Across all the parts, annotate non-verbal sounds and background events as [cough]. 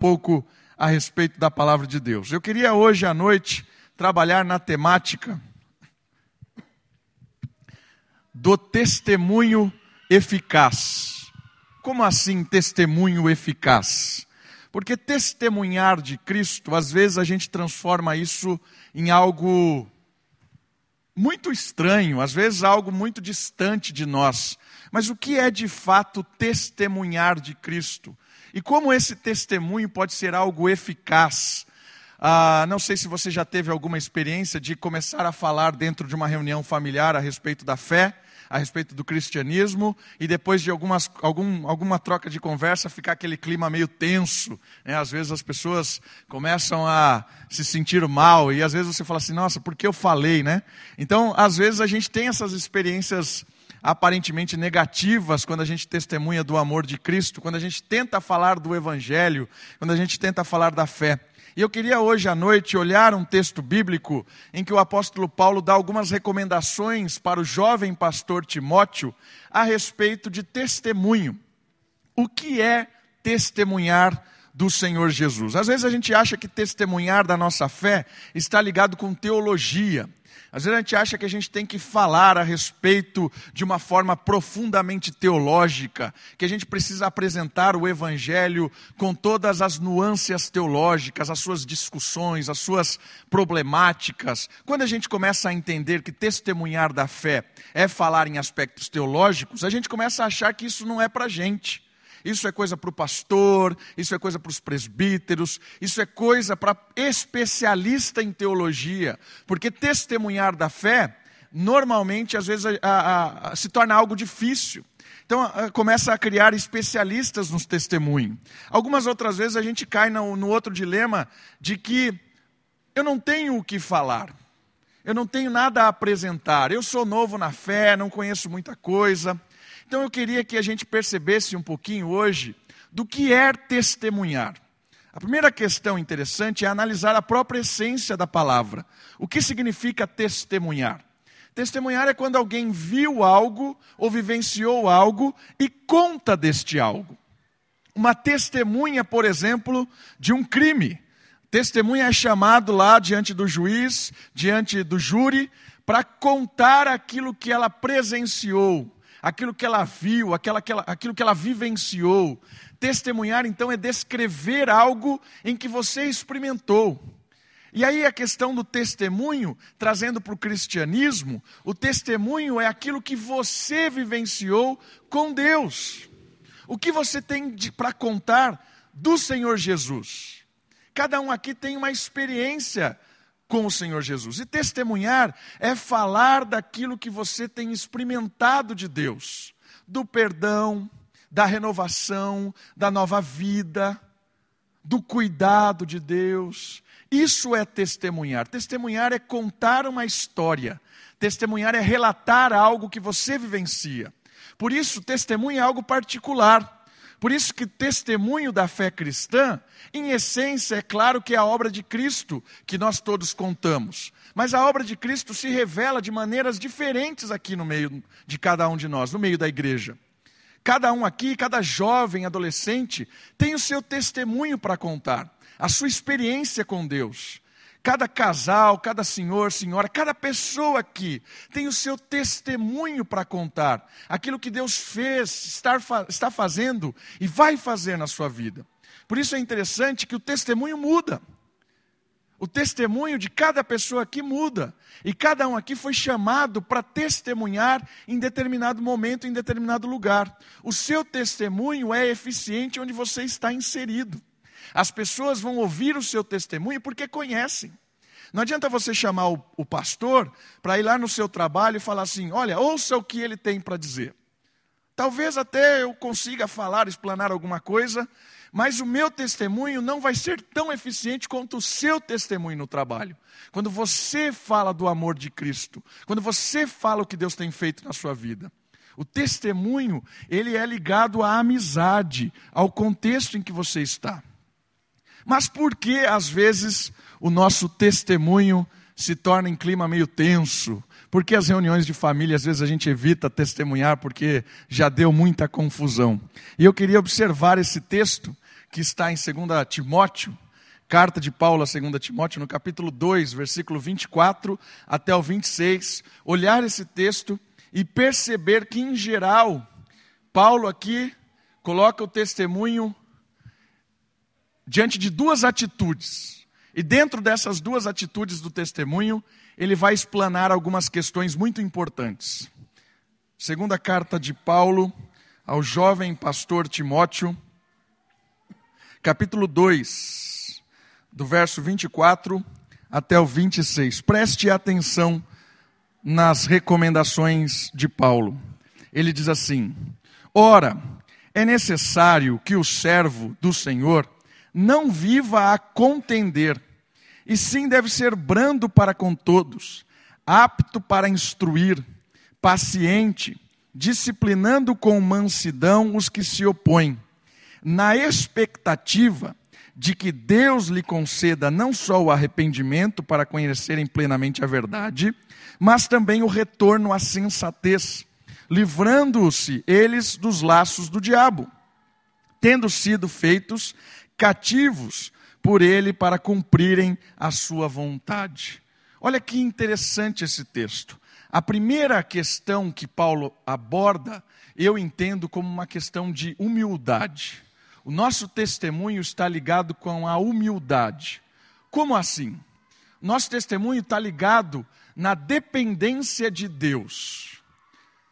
pouco a respeito da palavra de Deus. Eu queria hoje à noite trabalhar na temática do testemunho eficaz. Como assim testemunho eficaz? Porque testemunhar de Cristo, às vezes a gente transforma isso em algo muito estranho, às vezes algo muito distante de nós. Mas o que é de fato testemunhar de Cristo? E como esse testemunho pode ser algo eficaz? Ah, não sei se você já teve alguma experiência de começar a falar dentro de uma reunião familiar a respeito da fé a respeito do cristianismo e depois de algumas, algum, alguma troca de conversa ficar aquele clima meio tenso. Né? Às vezes as pessoas começam a se sentir mal e às vezes você fala assim, nossa, por que eu falei, né? Então, às vezes a gente tem essas experiências aparentemente negativas quando a gente testemunha do amor de Cristo, quando a gente tenta falar do Evangelho, quando a gente tenta falar da fé. E eu queria hoje à noite olhar um texto bíblico em que o apóstolo Paulo dá algumas recomendações para o jovem pastor Timóteo a respeito de testemunho. O que é testemunhar do Senhor Jesus? Às vezes a gente acha que testemunhar da nossa fé está ligado com teologia. Às vezes a gente acha que a gente tem que falar a respeito de uma forma profundamente teológica, que a gente precisa apresentar o Evangelho com todas as nuances teológicas, as suas discussões, as suas problemáticas. Quando a gente começa a entender que testemunhar da fé é falar em aspectos teológicos, a gente começa a achar que isso não é para gente. Isso é coisa para o pastor, isso é coisa para os presbíteros, isso é coisa para especialista em teologia, porque testemunhar da fé, normalmente, às vezes, a, a, a, se torna algo difícil. Então, começa a criar especialistas nos testemunhos. Algumas outras vezes a gente cai no, no outro dilema de que eu não tenho o que falar. Eu não tenho nada a apresentar. Eu sou novo na fé, não conheço muita coisa. Então eu queria que a gente percebesse um pouquinho hoje do que é testemunhar. A primeira questão interessante é analisar a própria essência da palavra. O que significa testemunhar? Testemunhar é quando alguém viu algo ou vivenciou algo e conta deste algo. Uma testemunha, por exemplo, de um crime. Testemunha é chamado lá diante do juiz, diante do júri, para contar aquilo que ela presenciou, aquilo que ela viu, aquela, aquela, aquilo que ela vivenciou. Testemunhar, então, é descrever algo em que você experimentou. E aí a questão do testemunho, trazendo para o cristianismo, o testemunho é aquilo que você vivenciou com Deus. O que você tem para contar do Senhor Jesus. Cada um aqui tem uma experiência com o Senhor Jesus. E testemunhar é falar daquilo que você tem experimentado de Deus, do perdão, da renovação, da nova vida, do cuidado de Deus. Isso é testemunhar. Testemunhar é contar uma história. Testemunhar é relatar algo que você vivencia. Por isso, testemunho é algo particular. Por isso que testemunho da fé cristã, em essência, é claro que é a obra de Cristo que nós todos contamos. Mas a obra de Cristo se revela de maneiras diferentes aqui no meio de cada um de nós, no meio da igreja. Cada um aqui, cada jovem, adolescente, tem o seu testemunho para contar, a sua experiência com Deus. Cada casal, cada senhor, senhora, cada pessoa aqui tem o seu testemunho para contar. Aquilo que Deus fez, está, fazendo e vai fazer na sua vida. Por isso é interessante que o testemunho muda. O testemunho de cada pessoa aqui muda. E cada um aqui foi chamado para testemunhar em determinado momento, em determinado lugar. O seu testemunho é eficiente onde você está inserido. As pessoas vão ouvir o seu testemunho porque conhecem. Não adianta você chamar o, o pastor para ir lá no seu trabalho e falar assim: olha, ouça o que ele tem para dizer. Talvez até eu consiga falar, explanar alguma coisa, mas o meu testemunho não vai ser tão eficiente quanto o seu testemunho no trabalho. Quando você fala do amor de Cristo, quando você fala o que Deus tem feito na sua vida. O testemunho, ele é ligado à amizade, ao contexto em que você está. Mas por que, às vezes, o nosso testemunho se torna em clima meio tenso? Por que as reuniões de família, às vezes, a gente evita testemunhar porque já deu muita confusão? E eu queria observar esse texto que está em 2 Timóteo, carta de Paulo a 2 Timóteo, no capítulo 2, versículo 24 até o 26, olhar esse texto e perceber que, em geral, Paulo aqui coloca o testemunho diante de duas atitudes. E dentro dessas duas atitudes do testemunho, ele vai explanar algumas questões muito importantes. Segunda carta de Paulo ao jovem pastor Timóteo, capítulo 2, do verso 24 até o 26. Preste atenção nas recomendações de Paulo. Ele diz assim: Ora, é necessário que o servo do Senhor não viva a contender, e sim deve ser brando para com todos, apto para instruir, paciente, disciplinando com mansidão os que se opõem, na expectativa de que Deus lhe conceda não só o arrependimento para conhecerem plenamente a verdade, mas também o retorno à sensatez, livrando-se eles dos laços do diabo, tendo sido feitos cativos por ele para cumprirem a sua vontade. Olha que interessante esse texto. A primeira questão que Paulo aborda, eu entendo como uma questão de humildade. O nosso testemunho está ligado com a humildade. Como assim? Nosso testemunho está ligado na dependência de Deus.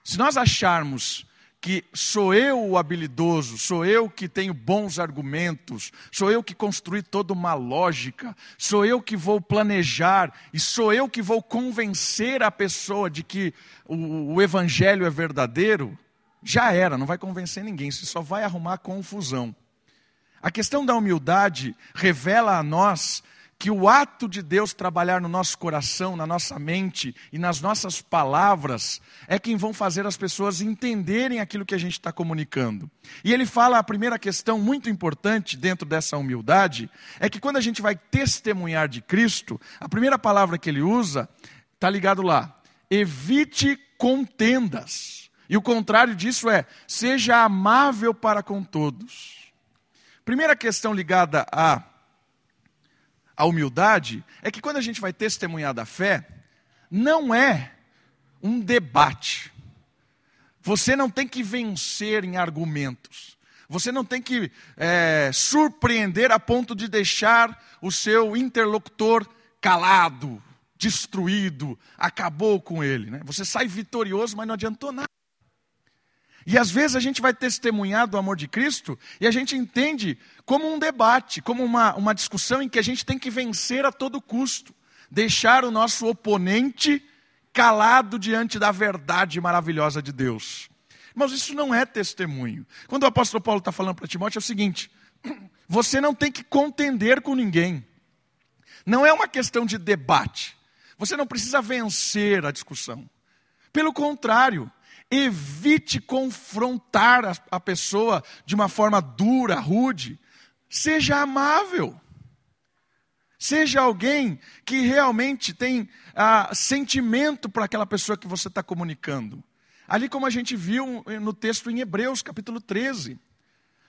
Se nós acharmos que sou eu o habilidoso, sou eu que tenho bons argumentos, sou eu que construí toda uma lógica, sou eu que vou planejar e sou eu que vou convencer a pessoa de que o, o evangelho é verdadeiro, já era, não vai convencer ninguém, você só vai arrumar confusão. A questão da humildade revela a nós que o ato de Deus trabalhar no nosso coração, na nossa mente e nas nossas palavras é quem vão fazer as pessoas entenderem aquilo que a gente está comunicando. E ele fala a primeira questão muito importante dentro dessa humildade é que quando a gente vai testemunhar de Cristo, a primeira palavra que ele usa está ligado lá: evite contendas. E o contrário disso é seja amável para com todos. Primeira questão ligada a a humildade é que quando a gente vai testemunhar da fé, não é um debate. Você não tem que vencer em argumentos. Você não tem que é, surpreender a ponto de deixar o seu interlocutor calado, destruído, acabou com ele. Né? Você sai vitorioso, mas não adiantou nada. E às vezes a gente vai testemunhar do amor de Cristo e a gente entende como um debate, como uma, uma discussão em que a gente tem que vencer a todo custo, deixar o nosso oponente calado diante da verdade maravilhosa de Deus. Mas isso não é testemunho. Quando o apóstolo Paulo está falando para Timóteo é o seguinte: [clears throat] você não tem que contender com ninguém. Não é uma questão de debate. Você não precisa vencer a discussão. Pelo contrário, Evite confrontar a, a pessoa de uma forma dura, rude. Seja amável. Seja alguém que realmente tem ah, sentimento para aquela pessoa que você está comunicando. Ali, como a gente viu no texto em Hebreus, capítulo 13.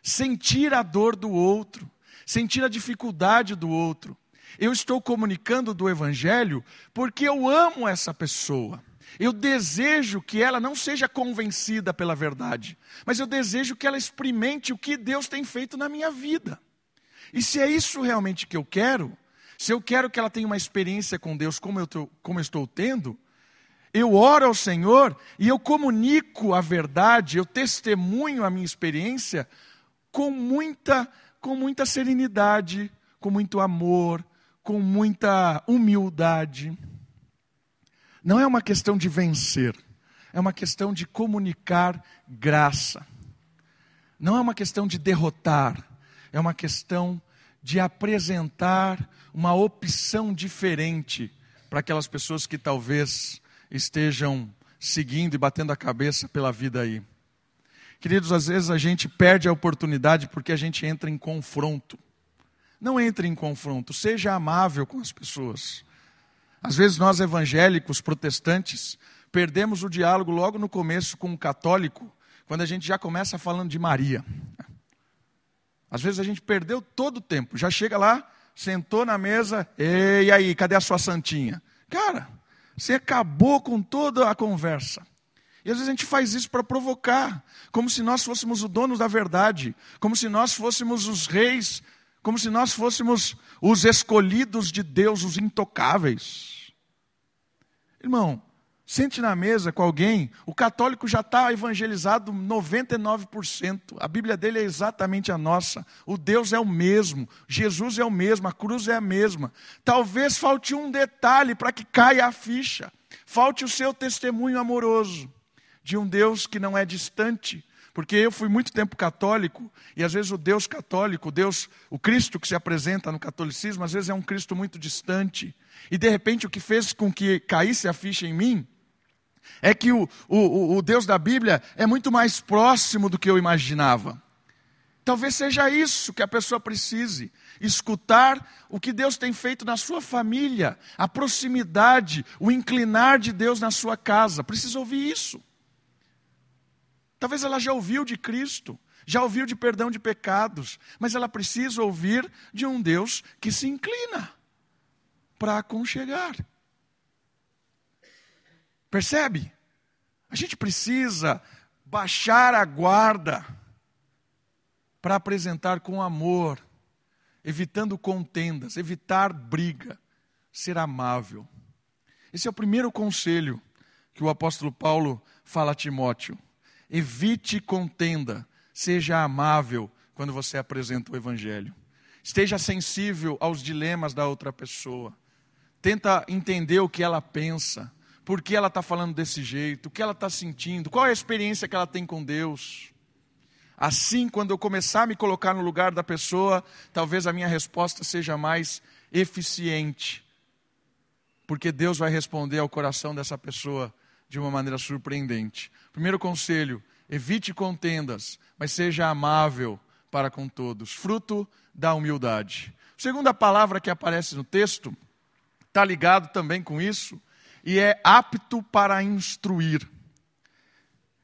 Sentir a dor do outro, sentir a dificuldade do outro. Eu estou comunicando do Evangelho porque eu amo essa pessoa. Eu desejo que ela não seja convencida pela verdade, mas eu desejo que ela experimente o que Deus tem feito na minha vida. E se é isso realmente que eu quero, se eu quero que ela tenha uma experiência com Deus como eu, tô, como eu estou tendo, eu oro ao Senhor e eu comunico a verdade, eu testemunho a minha experiência com muita, com muita serenidade, com muito amor, com muita humildade. Não é uma questão de vencer, é uma questão de comunicar graça. Não é uma questão de derrotar, é uma questão de apresentar uma opção diferente para aquelas pessoas que talvez estejam seguindo e batendo a cabeça pela vida aí. Queridos, às vezes a gente perde a oportunidade porque a gente entra em confronto. Não entre em confronto, seja amável com as pessoas. Às vezes nós evangélicos, protestantes, perdemos o diálogo logo no começo com o católico, quando a gente já começa falando de Maria. Às vezes a gente perdeu todo o tempo. Já chega lá, sentou na mesa, e aí, cadê a sua santinha? Cara, você acabou com toda a conversa. E às vezes a gente faz isso para provocar, como se nós fôssemos os donos da verdade, como se nós fôssemos os reis, como se nós fôssemos os escolhidos de Deus, os intocáveis. Irmão, Sente na mesa com alguém, o católico já está evangelizado 99%. A Bíblia dele é exatamente a nossa. O Deus é o mesmo, Jesus é o mesmo, a cruz é a mesma. Talvez falte um detalhe para que caia a ficha. Falte o seu testemunho amoroso de um Deus que não é distante. Porque eu fui muito tempo católico, e às vezes o Deus católico, o Deus, o Cristo que se apresenta no catolicismo, às vezes é um Cristo muito distante. E de repente o que fez com que caísse a ficha em mim é que o, o, o Deus da Bíblia é muito mais próximo do que eu imaginava. Talvez seja isso que a pessoa precise, escutar o que Deus tem feito na sua família, a proximidade, o inclinar de Deus na sua casa. Precisa ouvir isso. Talvez ela já ouviu de Cristo, já ouviu de perdão de pecados, mas ela precisa ouvir de um Deus que se inclina para aconchegar. Percebe? A gente precisa baixar a guarda para apresentar com amor, evitando contendas, evitar briga, ser amável. Esse é o primeiro conselho que o apóstolo Paulo fala a Timóteo. Evite contenda, seja amável quando você apresenta o evangelho. Esteja sensível aos dilemas da outra pessoa. Tenta entender o que ela pensa por que ela está falando desse jeito, o que ela está sentindo, qual é a experiência que ela tem com Deus. Assim, quando eu começar a me colocar no lugar da pessoa, talvez a minha resposta seja mais eficiente, porque Deus vai responder ao coração dessa pessoa de uma maneira surpreendente. Primeiro conselho: evite contendas, mas seja amável para com todos, fruto da humildade. Segunda palavra que aparece no texto está ligado também com isso, e é apto para instruir.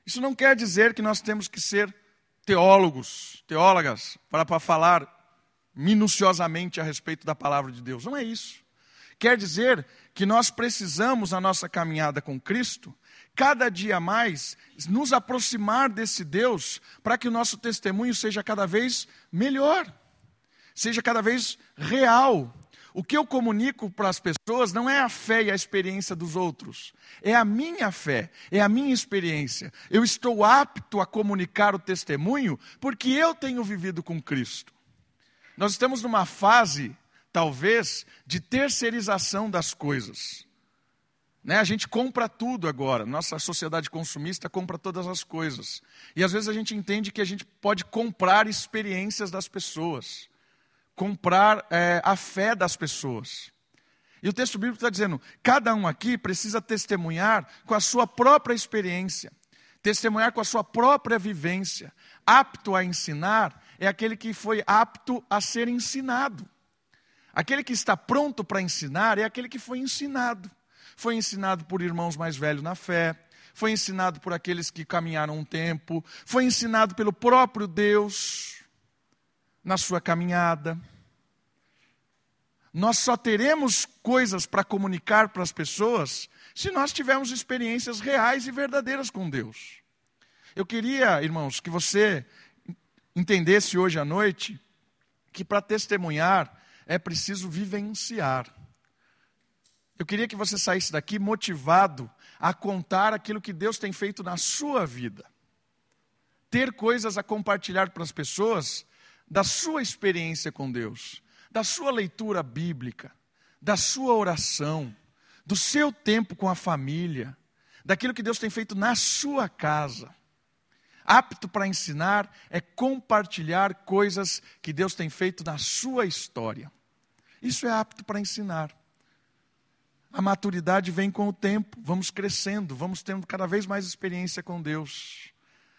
Isso não quer dizer que nós temos que ser teólogos, teólogas, para, para falar minuciosamente a respeito da palavra de Deus. Não é isso. Quer dizer que nós precisamos, na nossa caminhada com Cristo, cada dia mais nos aproximar desse Deus, para que o nosso testemunho seja cada vez melhor, seja cada vez real, o que eu comunico para as pessoas não é a fé e a experiência dos outros, é a minha fé, é a minha experiência. Eu estou apto a comunicar o testemunho porque eu tenho vivido com Cristo. Nós estamos numa fase, talvez, de terceirização das coisas. Né? A gente compra tudo agora, nossa sociedade consumista compra todas as coisas. E às vezes a gente entende que a gente pode comprar experiências das pessoas comprar é, a fé das pessoas. E o texto bíblico está dizendo: cada um aqui precisa testemunhar com a sua própria experiência, testemunhar com a sua própria vivência. Apto a ensinar é aquele que foi apto a ser ensinado. Aquele que está pronto para ensinar é aquele que foi ensinado. Foi ensinado por irmãos mais velhos na fé, foi ensinado por aqueles que caminharam um tempo, foi ensinado pelo próprio Deus na sua caminhada. Nós só teremos coisas para comunicar para as pessoas se nós tivermos experiências reais e verdadeiras com Deus. Eu queria, irmãos, que você entendesse hoje à noite que para testemunhar é preciso vivenciar. Eu queria que você saísse daqui motivado a contar aquilo que Deus tem feito na sua vida. Ter coisas a compartilhar para as pessoas da sua experiência com Deus, da sua leitura bíblica, da sua oração, do seu tempo com a família, daquilo que Deus tem feito na sua casa. Apto para ensinar é compartilhar coisas que Deus tem feito na sua história. Isso é apto para ensinar. A maturidade vem com o tempo, vamos crescendo, vamos tendo cada vez mais experiência com Deus.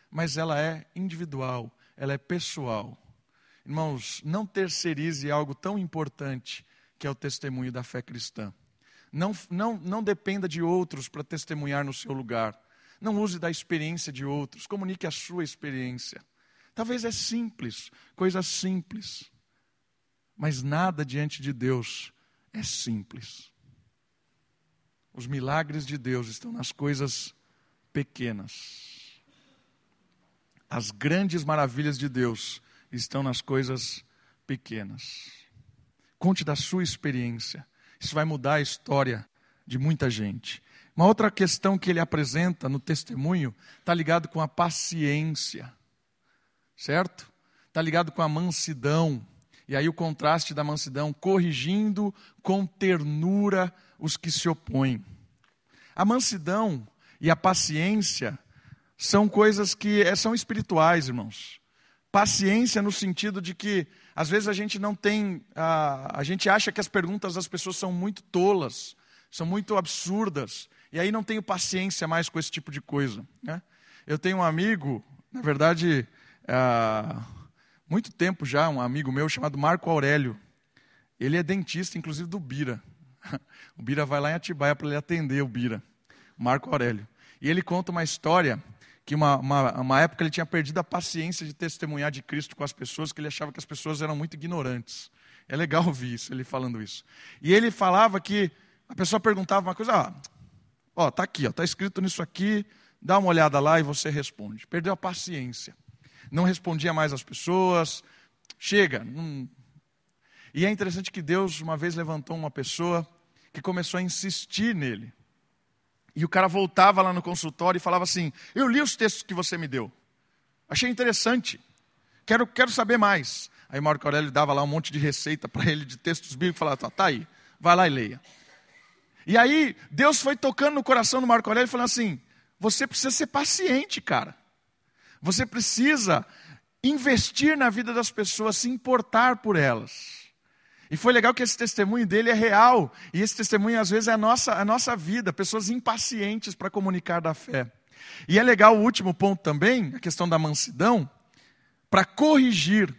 Mas ela é individual, ela é pessoal. Irmãos, não terceirize algo tão importante que é o testemunho da fé cristã. Não, não, não dependa de outros para testemunhar no seu lugar. Não use da experiência de outros, comunique a sua experiência. Talvez é simples, coisa simples. Mas nada diante de Deus é simples. Os milagres de Deus estão nas coisas pequenas. As grandes maravilhas de Deus estão nas coisas pequenas. Conte da sua experiência. Isso vai mudar a história de muita gente. Uma outra questão que ele apresenta no testemunho está ligado com a paciência, certo? Está ligado com a mansidão. E aí o contraste da mansidão, corrigindo com ternura os que se opõem. A mansidão e a paciência são coisas que eh, são espirituais, irmãos. Paciência no sentido de que às vezes a gente não tem, a, a gente acha que as perguntas das pessoas são muito tolas, são muito absurdas, e aí não tenho paciência mais com esse tipo de coisa. Né? Eu tenho um amigo, na verdade, há muito tempo já, um amigo meu chamado Marco Aurélio. Ele é dentista, inclusive do Bira. [laughs] O Bira vai lá em Atibaia para ele atender o Bira, Marco Aurélio. E ele conta uma história que uma, uma, uma, época ele tinha perdido a paciência de testemunhar de Cristo com as pessoas, que ele achava que as pessoas eram muito ignorantes. É legal [laughs] ouvir isso, ele falando isso. E ele falava que a pessoa perguntava uma coisa, ah, ó, tá aqui, ó, tá escrito nisso aqui, dá uma olhada lá e você responde. Perdeu a paciência. Não respondia mais às pessoas. Chega. E é interessante que Deus uma vez levantou uma pessoa que começou a insistir nele. E o cara voltava lá no consultório e falava assim: Eu li os textos que você me deu. Achei interessante. Quero, quero saber mais. Aí Marco Aurélio dava lá um monte de receita para ele de textos bíblicos e falava: tá, tá aí, vai lá e leia. E aí Deus foi tocando no coração do Marco Aurélio falando assim: Você precisa ser paciente, cara. Você precisa investir na vida das pessoas, se importar por elas. E foi legal que esse testemunho dele é real. E esse testemunho, às vezes, é a nossa, a nossa vida. Pessoas impacientes para comunicar da fé. E é legal o último ponto também, a questão da mansidão, para corrigir.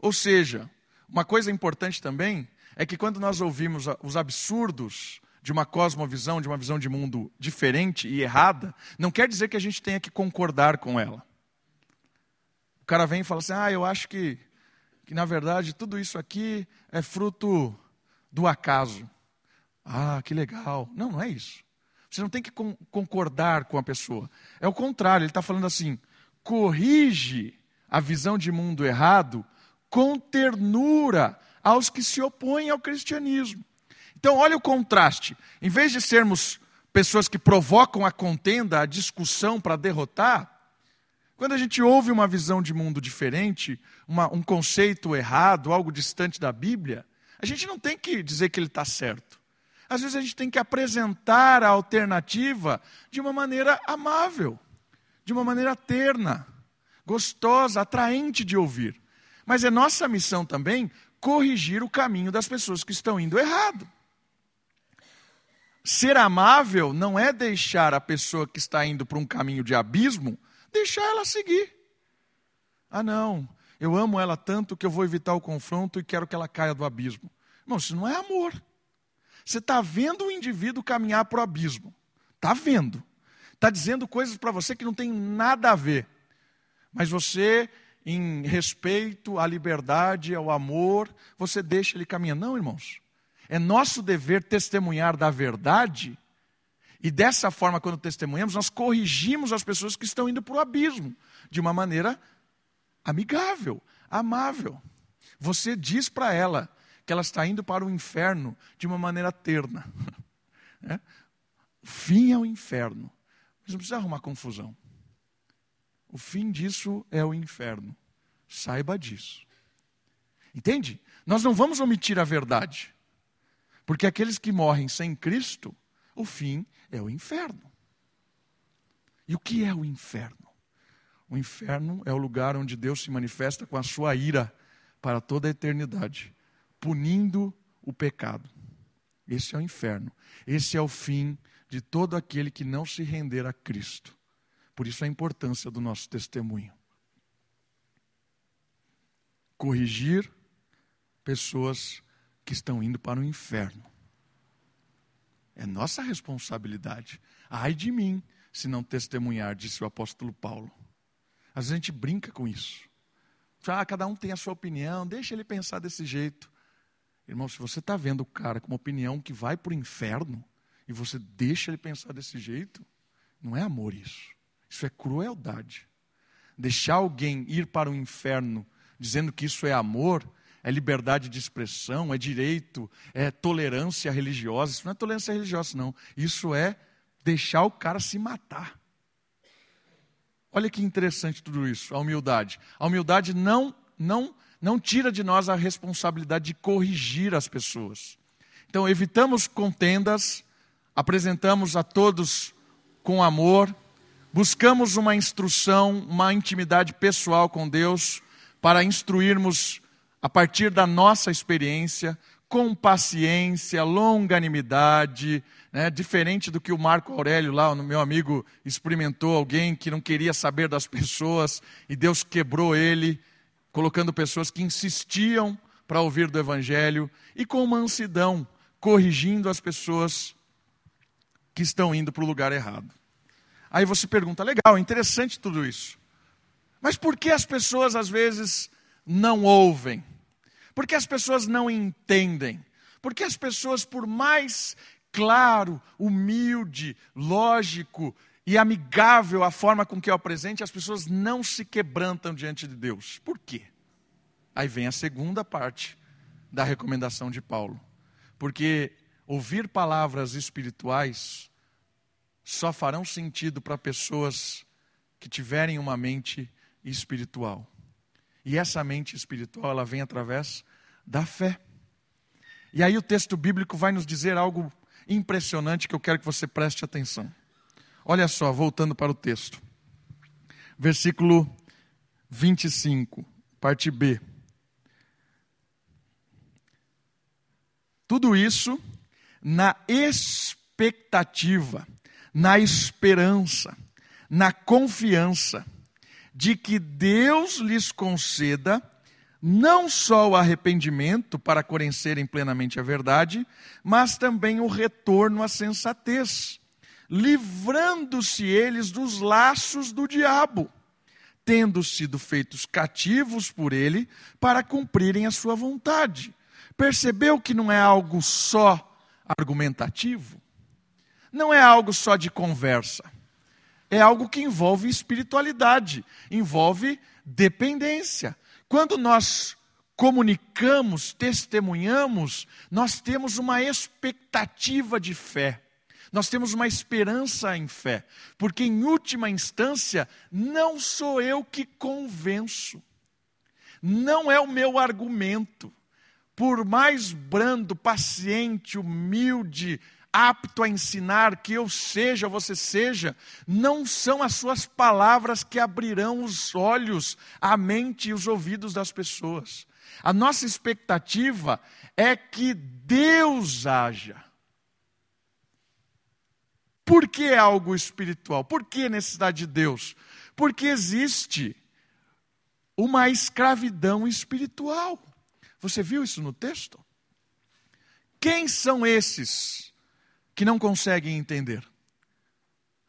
Ou seja, uma coisa importante também é que quando nós ouvimos os absurdos de uma cosmovisão, de uma visão de mundo diferente e errada, não quer dizer que a gente tenha que concordar com ela. O cara vem e fala assim: ah, eu acho que que na verdade tudo isso aqui é fruto do acaso. Ah, que legal. Não, não é isso. Você não tem que concordar com a pessoa. É o contrário, ele está falando assim: corrige a visão de mundo errado com ternura aos que se opõem ao cristianismo. Então, olha o contraste. Em vez de sermos pessoas que provocam a contenda, a discussão para derrotar, quando a gente ouve uma visão de mundo diferente, uma, um conceito errado, algo distante da Bíblia, a gente não tem que dizer que ele está certo. Às vezes a gente tem que apresentar a alternativa de uma maneira amável, de uma maneira terna, gostosa, atraente de ouvir. Mas é nossa missão também corrigir o caminho das pessoas que estão indo errado. Ser amável não é deixar a pessoa que está indo para um caminho de abismo deixar ela seguir. Ah, não, eu amo ela tanto que eu vou evitar o confronto e quero que ela caia do abismo. Não, isso não é amor. Você está vendo o indivíduo caminhar para o abismo. Está vendo. Está dizendo coisas para você que não tem nada a ver. Mas você, em respeito à liberdade, ao amor, você deixa ele caminhar. Não, irmãos. É nosso dever testemunhar da verdade e dessa forma, quando testemunhamos, nós corrigimos as pessoas que estão indo para o abismo, de uma maneira amigável, amável. Você diz para ela que ela está indo para o inferno de uma maneira terna. [laughs] É? O fim é o inferno. Mas não precisa arrumar confusão. O fim disso é o inferno. Saiba disso. Entende? Nós não vamos omitir a verdade. Porque aqueles que morrem sem Cristo, o fim é o inferno. E o que é o inferno? O inferno é o lugar onde Deus se manifesta com a sua ira para toda a eternidade, punindo o pecado. Esse é o inferno. Esse é o fim de todo aquele que não se render a Cristo. Por isso a importância do nosso testemunho. Corrigir pessoas que estão indo para o inferno. É nossa responsabilidade. Ai de mim se não testemunhar, disse o apóstolo Paulo. Às vezes a gente brinca com isso. Ah, cada um tem a sua opinião, deixa ele pensar desse jeito. Irmão, se você está vendo o cara com uma opinião que vai para o inferno, e você deixa ele pensar desse jeito, não é amor isso. Isso é crueldade. Deixar alguém ir para o inferno dizendo que isso é amor, é liberdade de expressão, é direito, é tolerância religiosa. Isso não é tolerância religiosa, não. Isso é deixar o cara se matar. Olha que interessante tudo isso, a humildade. A humildade não, não, não tira de nós a responsabilidade de corrigir as pessoas. Então, evitamos contendas, apresentamos a todos com amor, buscamos uma instrução, uma intimidade pessoal com Deus, para instruirmos a partir da nossa experiência, com paciência, longanimidade, né? diferente do que o Marco Aurélio, lá, o meu amigo, experimentou alguém que não queria saber das pessoas e Deus quebrou ele, colocando pessoas que insistiam para ouvir do Evangelho e com mansidão, corrigindo as pessoas que estão indo para o lugar errado. Aí você pergunta, legal, interessante tudo isso. Mas por que as pessoas às vezes não ouvem? Por que as pessoas não entendem? Por que as pessoas, por mais claro, humilde, lógico e amigável a forma com que eu apresente, as pessoas não se quebrantam diante de Deus? Por quê? Aí vem a segunda parte da recomendação de Paulo. Porque ouvir palavras espirituais só farão sentido para pessoas que tiverem uma mente espiritual. E essa mente espiritual, ela vem através da fé. E aí o texto bíblico vai nos dizer algo impressionante que eu quero que você preste atenção. Olha só, voltando para o texto. Versículo 25, parte B. Tudo isso na expectativa, na esperança, na confiança de que Deus lhes conceda não só o arrependimento para conhecerem plenamente a verdade, mas também o retorno à sensatez, livrando-se eles dos laços do diabo, tendo sido feitos cativos por ele para cumprirem a sua vontade. Percebeu que não é algo só argumentativo? Não é algo só de conversa é algo que envolve espiritualidade, envolve dependência. Quando nós comunicamos, testemunhamos, nós temos uma expectativa de fé. Nós temos uma esperança em fé, porque em última instância não sou eu que convenço. Não é o meu argumento. Por mais brando, paciente, humilde, apto a ensinar, que eu seja, você seja, não são as suas palavras que abrirão os olhos, a mente e os ouvidos das pessoas. A nossa expectativa é que Deus haja. Por que algo espiritual? Por que necessidade de Deus? Porque existe uma escravidão espiritual. Você viu isso no texto? Quem são esses que não conseguem entender.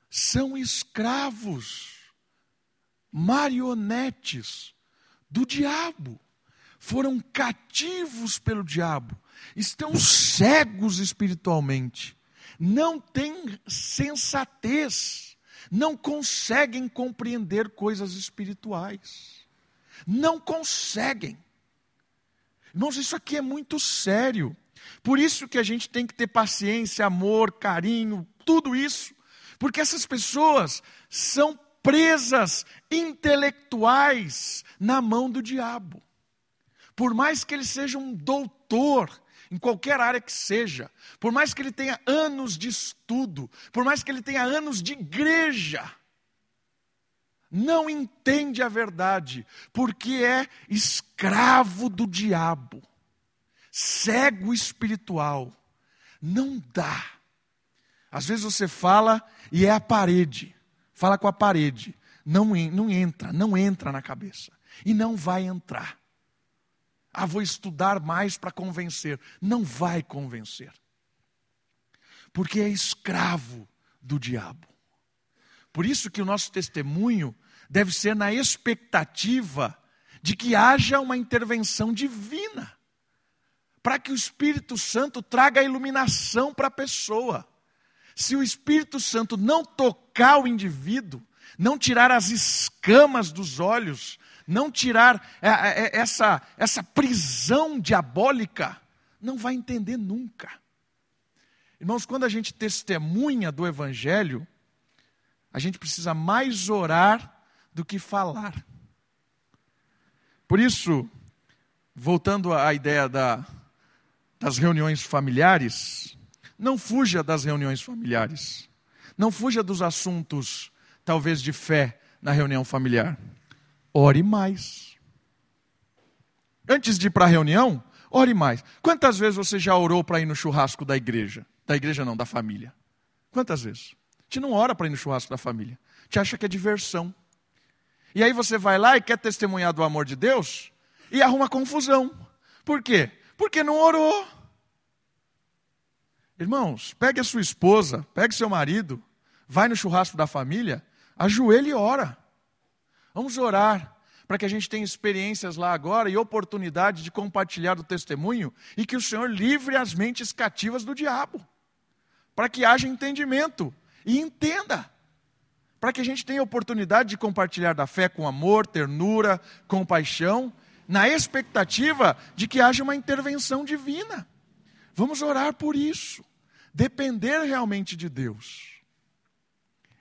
São escravos, marionetes do diabo. Foram cativos pelo diabo, estão cegos espiritualmente, não têm sensatez, não conseguem compreender coisas espirituais. Não conseguem. Irmãos, isso aqui é muito sério. Por isso que a gente tem que ter paciência, amor, carinho, tudo isso. Porque essas pessoas são presas intelectuais na mão do diabo. Por mais que ele seja um doutor em qualquer área que seja, por mais que ele tenha anos de estudo, por mais que ele tenha anos de igreja, não entende a verdade, porque é escravo do diabo cego espiritual. Não dá. Às vezes você fala e é a parede. Fala com a parede. Não, não entra, não entra na cabeça. E não vai entrar. Ah, vou estudar mais para convencer. Não vai convencer. Porque é escravo do diabo. Por isso que o nosso testemunho deve ser na expectativa de que haja uma intervenção divina, para que o Espírito Santo traga a iluminação para a pessoa. Se o Espírito Santo não tocar o indivíduo, não tirar as escamas dos olhos, não tirar é, é, é, essa, essa prisão diabólica, não vai entender nunca. Irmãos, quando a gente testemunha do Evangelho, a gente precisa mais orar do que falar. Por isso, voltando à ideia da, das reuniões familiares, não fuja das reuniões familiares. Não fuja dos assuntos, talvez, de fé na reunião familiar. Ore mais. Antes de ir para a reunião, ore mais. Quantas vezes você já orou para ir no churrasco da igreja? Da igreja não, da família. Quantas vezes? A gente não ora para ir no churrasco da família. A gente acha que é diversão. E aí você vai lá e quer testemunhar do amor de Deus e arruma confusão. Por quê? Porque não orou. Irmãos, pegue a sua esposa, pegue seu marido, vai no churrasco da família, ajoelhe e ora. Vamos orar para que a gente tenha experiências lá agora e oportunidade de compartilhar do testemunho e que o Senhor livre as mentes cativas do diabo, para que haja entendimento e entenda para que a gente tenha oportunidade de compartilhar da fé com amor, ternura, compaixão, na expectativa de que haja uma intervenção divina. Vamos orar por isso, depender realmente de Deus.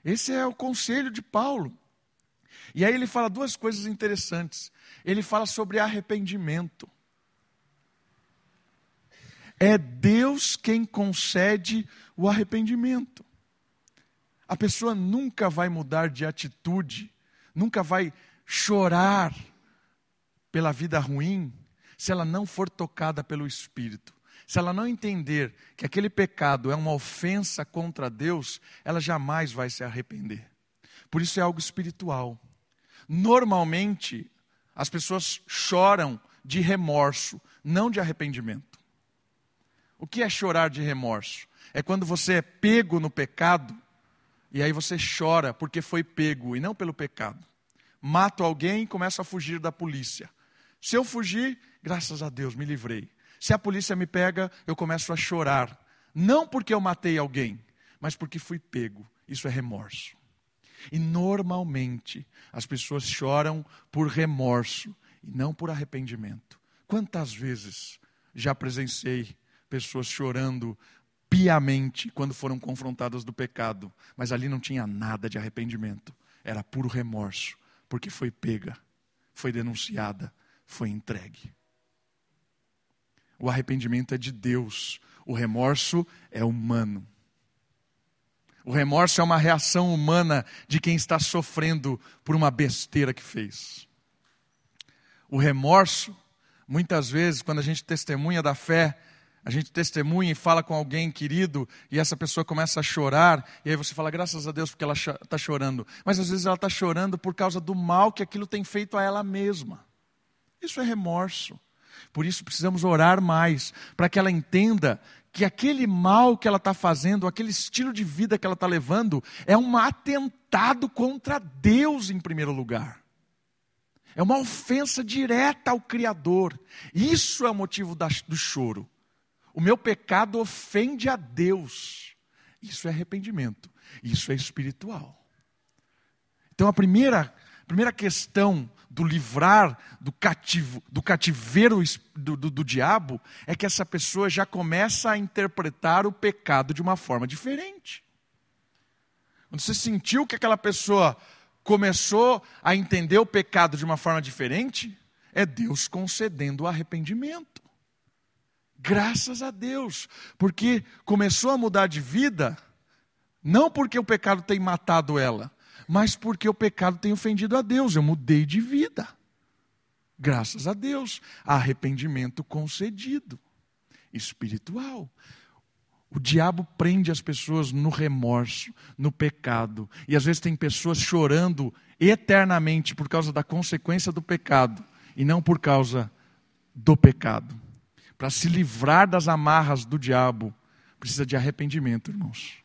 Esse é o conselho de Paulo. E aí ele fala duas coisas interessantes. Ele fala sobre arrependimento. É Deus quem concede o arrependimento. A pessoa nunca vai mudar de atitude, nunca vai chorar pela vida ruim, se ela não for tocada pelo Espírito. Se ela não entender que aquele pecado é uma ofensa contra Deus, ela jamais vai se arrepender. Por isso é algo espiritual. Normalmente, as pessoas choram de remorso, não de arrependimento. O que é chorar de remorso? É quando você é pego no pecado e aí você chora porque foi pego e não pelo pecado. Mato alguém e começo a fugir da polícia. Se eu fugir, graças a Deus, me livrei. Se a polícia me pega, eu começo a chorar. Não porque eu matei alguém, mas porque fui pego. Isso é remorso. E normalmente as pessoas choram por remorso e não por arrependimento. Quantas vezes já presenciei pessoas chorando piamente quando foram confrontadas do pecado, mas ali não tinha nada de arrependimento, era puro remorso, porque foi pega, foi denunciada, foi entregue. O arrependimento é de Deus, o remorso é humano. O remorso é uma reação humana de quem está sofrendo por uma besteira que fez. O remorso, muitas vezes, quando a gente testemunha da fé, a gente testemunha e fala com alguém querido e essa pessoa começa a chorar, e aí você fala, graças a Deus porque ela está chorando. Mas às vezes ela está chorando por causa do mal que aquilo tem feito a ela mesma. Isso é remorso. Por isso precisamos orar mais, para que ela entenda que aquele mal que ela está fazendo, aquele estilo de vida que ela está levando, é um atentado contra Deus em primeiro lugar. É uma ofensa direta ao Criador. Isso é o motivo do choro. O meu pecado ofende a Deus. Isso é arrependimento. Isso é espiritual. Então a primeira, primeira questão do livrar do, cativo, do cativeiro do, do, do diabo é que essa pessoa já começa a interpretar o pecado de uma forma diferente. Quando você sentiu que aquela pessoa começou a entender o pecado de uma forma diferente, é Deus concedendo o arrependimento. Graças a Deus, porque começou a mudar de vida, não porque o pecado tem matado ela, mas porque o pecado tem ofendido a Deus. Eu mudei de vida. Graças a Deus, arrependimento concedido, espiritual. O diabo prende as pessoas no remorso, no pecado. E às vezes tem pessoas chorando eternamente por causa da consequência do pecado e não por causa do pecado para se livrar das amarras do diabo, precisa de arrependimento, irmãos.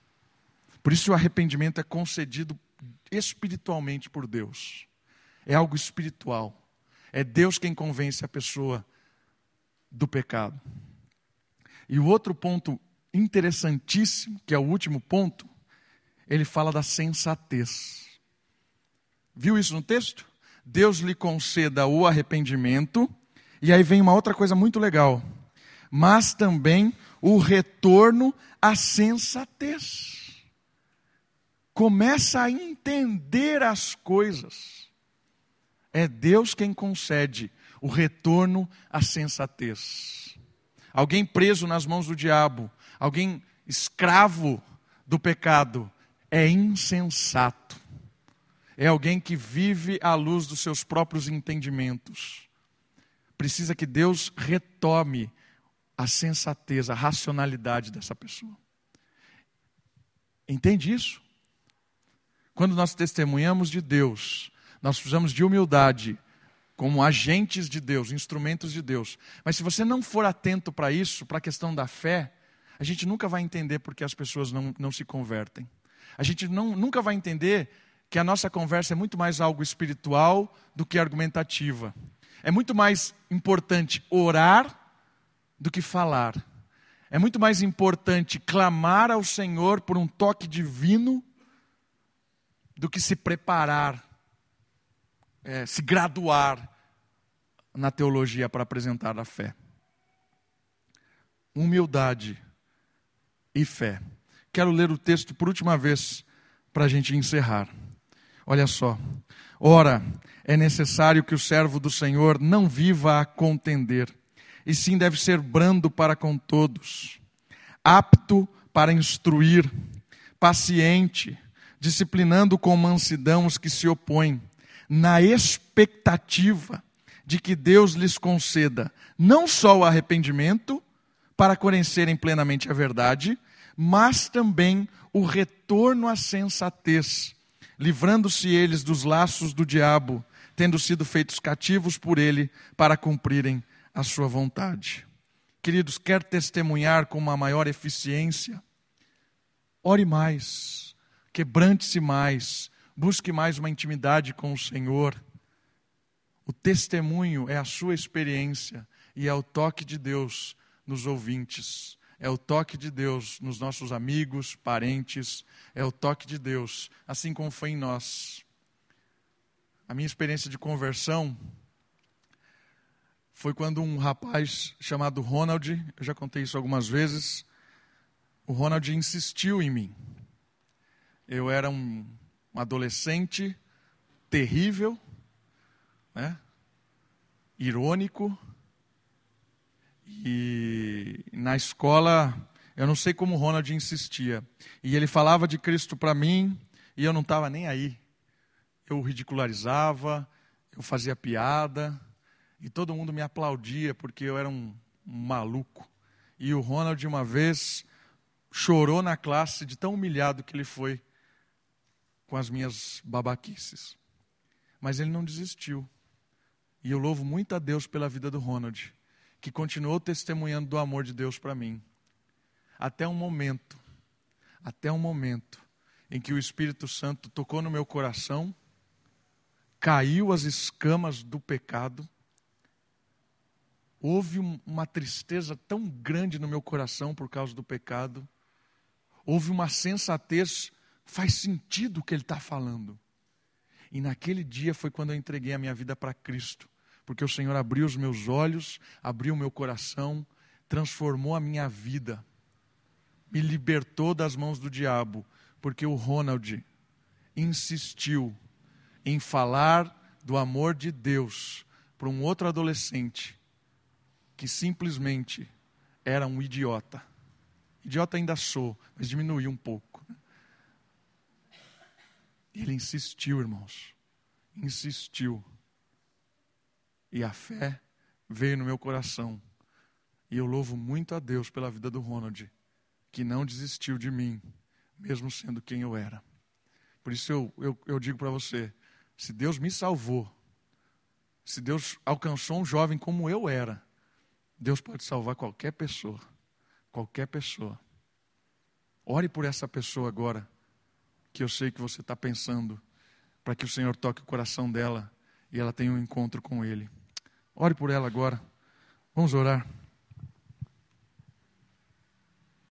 Por isso o arrependimento é concedido espiritualmente por Deus. É algo espiritual. É Deus quem convence a pessoa do pecado. E o outro ponto interessantíssimo, que é o último ponto, ele fala da sensatez. Viu isso no texto? Deus lhe conceda o arrependimento, e aí vem uma outra coisa muito legal, mas também o retorno à sensatez. Começa a entender as coisas. É Deus quem concede o retorno à sensatez. Alguém preso nas mãos do diabo, alguém escravo do pecado, é insensato. É alguém que vive à luz dos seus próprios entendimentos. Precisa que Deus retome a sensatez, a racionalidade dessa pessoa. Entende isso? Quando nós testemunhamos de Deus, nós precisamos de humildade, como agentes de Deus, instrumentos de Deus. Mas se você não for atento para isso, para a questão da fé, a gente nunca vai entender porque as pessoas não, não se convertem. A gente não, nunca vai entender que a nossa conversa é muito mais algo espiritual do que argumentativa. É muito mais importante orar do que falar. É muito mais importante clamar ao Senhor por um toque divino do que se preparar, é, se graduar na teologia para apresentar a fé. Humildade e fé. Quero ler o texto por última vez para a gente encerrar. Olha só. Ora, é necessário que o servo do Senhor não viva a contender, e sim deve ser brando para com todos, apto para instruir, paciente, disciplinando com mansidão os que se opõem, na expectativa de que Deus lhes conceda não só o arrependimento, para conhecerem plenamente a verdade, mas também o retorno à sensatez, livrando-se eles dos laços do diabo, tendo sido feitos cativos por ele para cumprirem a sua vontade. Queridos, quer testemunhar com uma maior eficiência? Ore mais, quebrante-se mais, busque mais uma intimidade com o Senhor. O testemunho é a sua experiência e é o toque de Deus nos ouvintes é o toque de Deus nos nossos amigos, parentes, é o toque de Deus, assim como foi em nós. A minha experiência de conversão foi quando um rapaz chamado Ronald, eu já contei isso algumas vezes, o Ronald insistiu em mim. Eu era um, um adolescente terrível, né? irônico, e na escola, eu não sei como o Ronald insistia. E ele falava de Cristo para mim e eu não estava nem aí. Eu ridicularizava, eu fazia piada e todo mundo me aplaudia porque eu era um, um maluco. E o Ronald, uma vez, chorou na classe de tão humilhado que ele foi com as minhas babaquices. Mas ele não desistiu. E eu louvo muito a Deus pela vida do Ronald que continuou testemunhando do amor de Deus para mim. Até um momento, até um momento em que o Espírito Santo tocou no meu coração, caiu as escamas do pecado, houve uma tristeza tão grande no meu coração por causa do pecado, houve uma sensatez, faz sentido o que ele está falando. E naquele dia foi quando eu entreguei a minha vida para Cristo porque o Senhor abriu os meus olhos, abriu o meu coração, transformou a minha vida, me libertou das mãos do diabo, porque o Ronald insistiu em falar do amor de Deus para um outro adolescente que simplesmente era um idiota. Idiota ainda sou, mas diminuiu um pouco. Ele insistiu, irmãos, insistiu. E a fé veio no meu coração. E eu louvo muito a Deus pela vida do Ronald, que não desistiu de mim, mesmo sendo quem eu era. Por isso eu, eu, eu digo para você: se Deus me salvou, se Deus alcançou um jovem como eu era, Deus pode salvar qualquer pessoa. Qualquer pessoa. Ore por essa pessoa agora, que eu sei que você está pensando, para que o Senhor toque o coração dela e ela tenha um encontro com Ele. Ore por ela agora. Vamos orar.